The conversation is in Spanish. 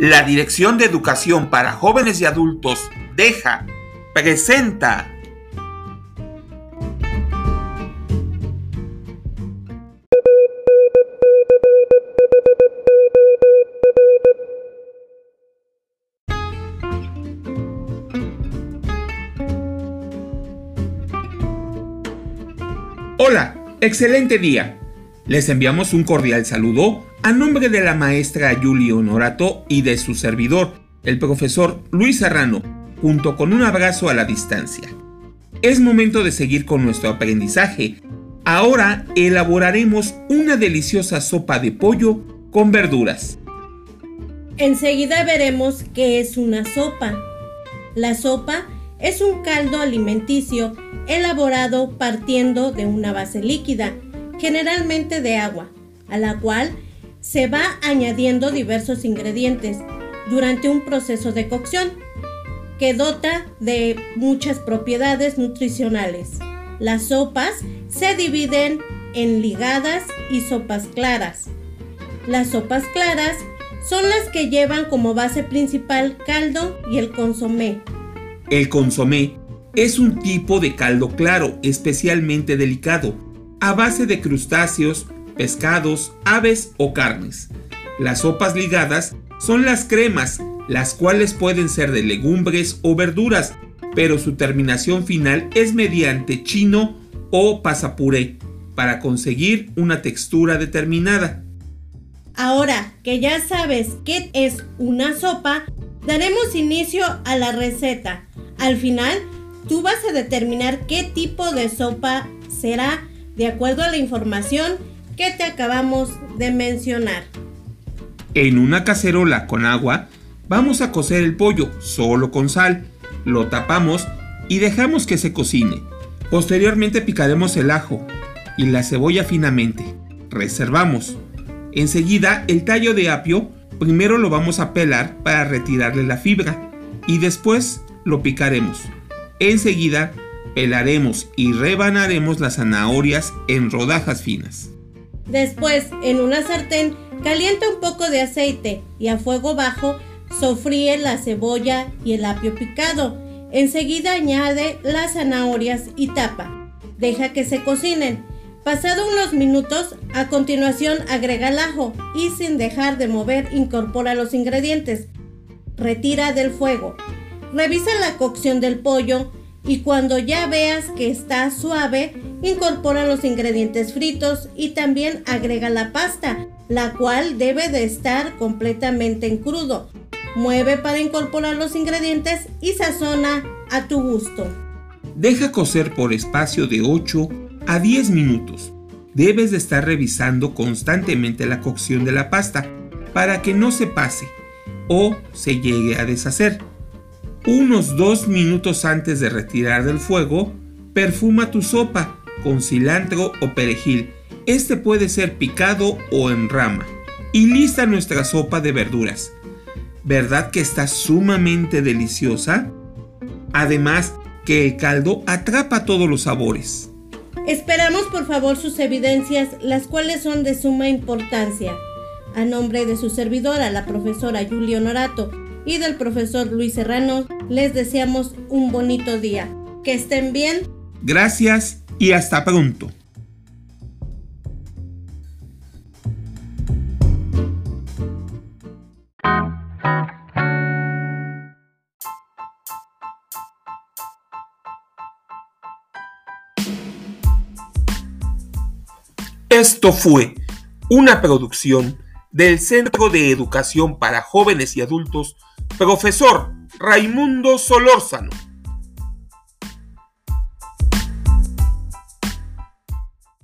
La Dirección de Educación para Jóvenes y Adultos, DEJA, presenta Hola, excelente día. Les enviamos un cordial saludo a nombre de la maestra Yuli Honorato y de su servidor, el profesor Luis Serrano, junto con un abrazo a la distancia. Es momento de seguir con nuestro aprendizaje. Ahora elaboraremos una deliciosa sopa de pollo con verduras. Enseguida veremos qué es una sopa. La sopa es un caldo alimenticio elaborado partiendo de una base líquida, generalmente de agua, a la cual se va añadiendo diversos ingredientes durante un proceso de cocción que dota de muchas propiedades nutricionales. Las sopas se dividen en ligadas y sopas claras. Las sopas claras son las que llevan como base principal caldo y el consomé. El consomé es un tipo de caldo claro especialmente delicado, a base de crustáceos, pescados, aves o carnes. Las sopas ligadas son las cremas, las cuales pueden ser de legumbres o verduras, pero su terminación final es mediante chino o pasapuré para conseguir una textura determinada. Ahora que ya sabes qué es una sopa, daremos inicio a la receta. Al final, tú vas a determinar qué tipo de sopa será de acuerdo a la información que te acabamos de mencionar. En una cacerola con agua vamos a cocer el pollo solo con sal, lo tapamos y dejamos que se cocine. Posteriormente picaremos el ajo y la cebolla finamente. Reservamos. Enseguida el tallo de apio primero lo vamos a pelar para retirarle la fibra y después lo picaremos. Enseguida pelaremos y rebanaremos las zanahorias en rodajas finas. Después, en una sartén, calienta un poco de aceite y a fuego bajo sofríe la cebolla y el apio picado. Enseguida añade las zanahorias y tapa. Deja que se cocinen. Pasado unos minutos, a continuación agrega el ajo y sin dejar de mover incorpora los ingredientes. Retira del fuego. Revisa la cocción del pollo y cuando ya veas que está suave, incorpora los ingredientes fritos y también agrega la pasta, la cual debe de estar completamente en crudo. Mueve para incorporar los ingredientes y sazona a tu gusto. Deja cocer por espacio de 8 a 10 minutos. Debes de estar revisando constantemente la cocción de la pasta para que no se pase o se llegue a deshacer. Unos 2 minutos antes de retirar del fuego, perfuma tu sopa con cilantro o perejil. Este puede ser picado o en rama. Y lista nuestra sopa de verduras. ¿Verdad que está sumamente deliciosa? Además que el caldo atrapa todos los sabores. Esperamos por favor sus evidencias, las cuales son de suma importancia. A nombre de su servidora, la profesora Julia Honorato, y del profesor Luis Serrano, les deseamos un bonito día. Que estén bien. Gracias y hasta pronto. Esto fue una producción del Centro de Educación para Jóvenes y Adultos, profesor Raimundo Solórzano.